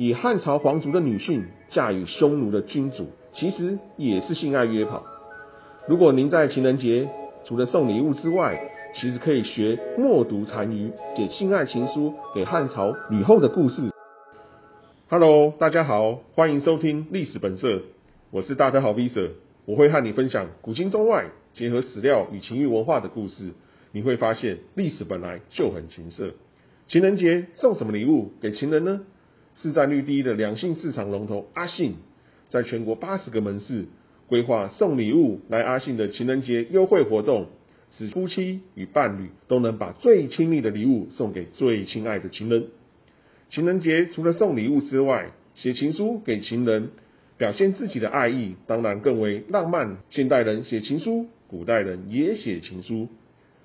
以汉朝皇族的女性嫁与匈奴的君主，其实也是性爱约炮。如果您在情人节除了送礼物之外，其实可以学默读单于写性爱情书给汉朝吕后的故事。Hello，大家好，欢迎收听历史本色，我是大德好 Visa，，我会和你分享古今中外结合史料与情欲文化的故事。你会发现历史本来就很情色。情人节送什么礼物给情人呢？市占率第一的两性市场龙头阿信，在全国八十个门市规划送礼物来阿信的情人节优惠活动，使夫妻与伴侣都能把最亲密的礼物送给最亲爱的情人。情人节除了送礼物之外，写情书给情人，表现自己的爱意，当然更为浪漫。现代人写情书，古代人也写情书，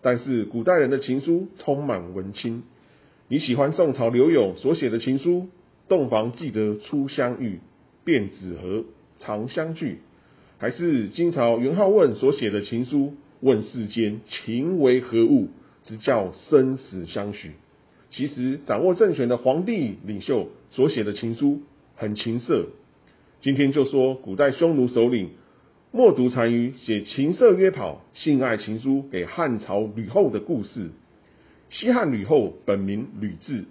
但是古代人的情书充满文青。你喜欢宋朝刘永所写的情书？洞房记得初相遇，便只和长相聚，还是金朝元好问所写的情书？问世间情为何物，直叫生死相许。其实掌握政权的皇帝领袖所写的情书很情色。今天就说古代匈奴首领默读单于写情色约跑、性爱情书给汉朝吕后的故事。西汉吕后本名吕雉，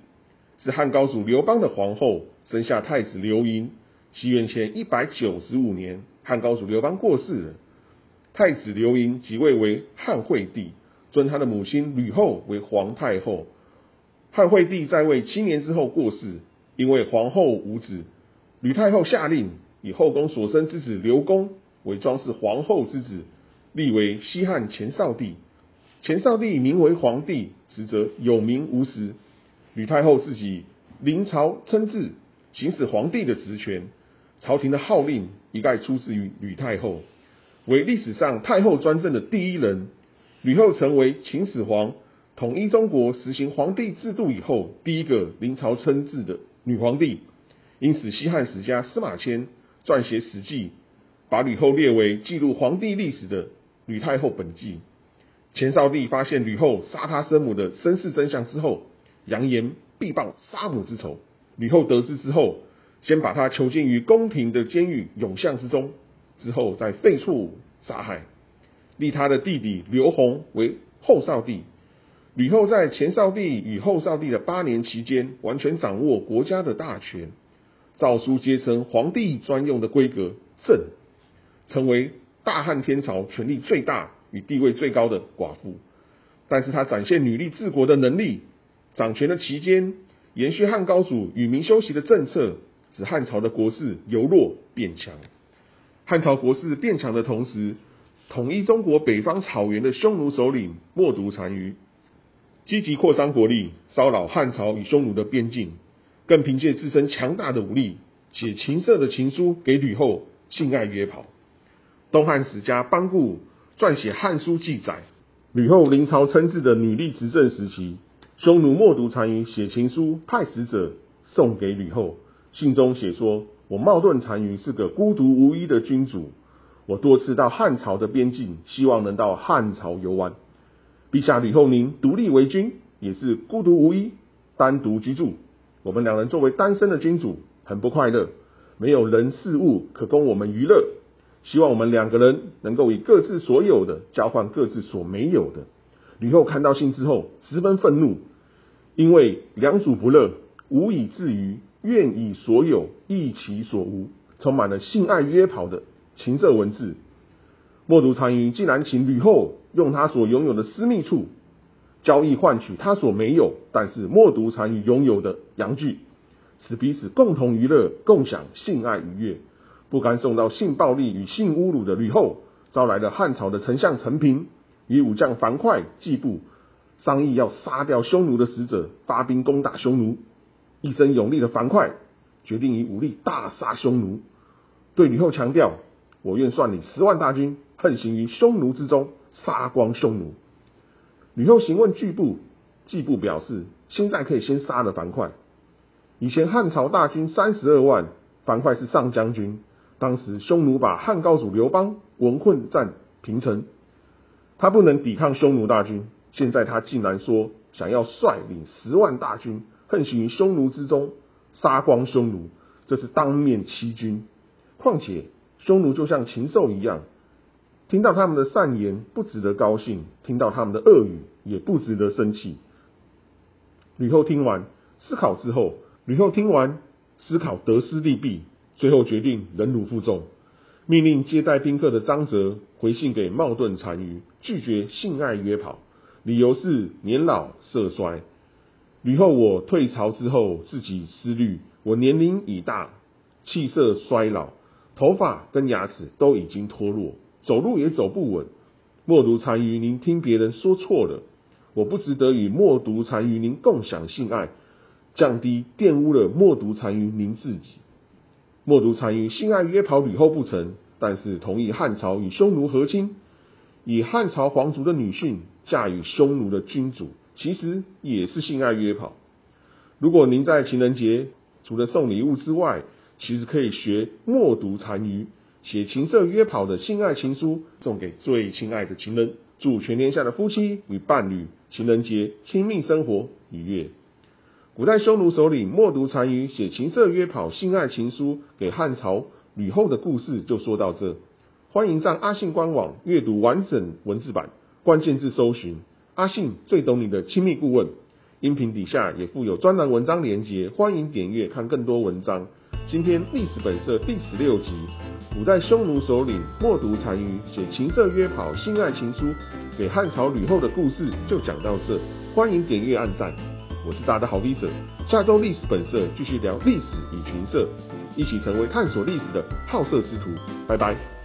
是汉高祖刘邦的皇后，生下太子刘盈。西元前一百九十五年，汉高祖刘邦过世了，太子刘盈即位为汉惠帝，尊他的母亲吕后为皇太后。汉惠帝在位七年之后过世，因为皇后无子，吕太后下令以后宫所生之子刘公为装饰皇后之子，立为西汉前少帝。前少帝名为皇帝，实则有名无实。吕太后自己临朝称制，行使皇帝的职权，朝廷的号令一概出自于吕太后，为历史上太后专政的第一人。吕后成为秦始皇。统一中国、实行皇帝制度以后，第一个临朝称制的女皇帝，因此西汉史家司马迁撰写《史记》，把吕后列为记录皇帝历史的《吕太后本纪》。前少帝发现吕后杀他生母的身世真相之后，扬言必报杀母之仇。吕后得知之后，先把他囚禁于宫廷的监狱永巷之中，之后再废黜杀害，立他的弟弟刘宏为后少帝。吕后在前少帝与后少帝的八年期间，完全掌握国家的大权，诏书皆称皇帝专用的规格，正，成为大汉天朝权力最大与地位最高的寡妇。但是她展现女力治国的能力，掌权的期间，延续汉高祖与民休息的政策，使汉朝的国势由弱变强。汉朝国势变强的同时，统一中国北方草原的匈奴首领默读单于。积极扩张国力，骚扰汉朝与匈奴的边境，更凭借自身强大的武力，写情色的情书给吕后，性爱约跑。东汉史家班固撰写《汉书》记载，吕后临朝称制的女力执政时期，匈奴默读单于写情书，派使者送给吕后，信中写说：“我冒顿单于是个孤独无依的君主，我多次到汉朝的边境，希望能到汉朝游玩。”陛下吕后您独立为君，也是孤独无依，单独居住。我们两人作为单身的君主，很不快乐，没有人事物可供我们娱乐。希望我们两个人能够以各自所有的交换各自所没有的。吕后看到信之后，十分愤怒，因为良主不乐，无以自娱，愿以所有易其所无，充满了性爱约跑的情色文字。默读单于竟然请吕后用他所拥有的私密处交易换取他所没有，但是默读单于拥有的阳具，使彼此共同娱乐，共享性爱愉悦。不甘受到性暴力与性侮辱的吕后，招来了汉朝的丞相陈平与武将樊哙、季布，商议要杀掉匈奴的使者，发兵攻打匈奴。一身勇力的樊哙决定以武力大杀匈奴，对吕后强调：“我愿算你十万大军。”横行于匈奴之中，杀光匈奴。吕后询问季布，季布表示现在可以先杀了樊哙。以前汉朝大军三十二万，樊哙是上将军。当时匈奴把汉高祖刘邦围困占平城，他不能抵抗匈奴大军。现在他竟然说想要率领十万大军横行于匈奴之中，杀光匈奴，这是当面欺君。况且匈奴就像禽兽一样，听到他们的善言不值得高兴，听到他们的恶语也不值得生气。吕后听完思考之后，吕后听完思考得失利弊，最后决定忍辱负重，命令接待宾客的张泽回信给冒顿单于，拒绝性爱约跑，理由是年老色衰。吕后我退朝之后自己思虑，我年龄已大，气色衰老，头发跟牙齿都已经脱落，走路也走不稳。莫读单于，您听别人说错了。我不值得与默读单于您共享性爱，降低玷污了默读单于您自己。默读单于性爱约跑吕后不成，但是同意汉朝与匈奴和亲，以汉朝皇族的女性嫁与匈奴的君主，其实也是性爱约跑。如果您在情人节除了送礼物之外，其实可以学默读单于写情色约跑的性爱情书，送给最亲爱的情人。祝全天下的夫妻与伴侣情人节亲密生活愉悦。古代匈奴首领默读单于写情色约跑性爱情书给汉朝吕后的故事就说到这。欢迎上阿信官网阅读完整文字版，关键字搜寻阿信最懂你的亲密顾问。音频底下也附有专栏文章连结，欢迎点阅看更多文章。今天历史本色第十六集，古代匈奴首领默读单于写情色约跑性爱情书给汉朝吕后的故事就讲到这，欢迎点阅按赞，我是大家的好历史，下周历史本色继续聊历史与群色，一起成为探索历史的好色之徒，拜拜。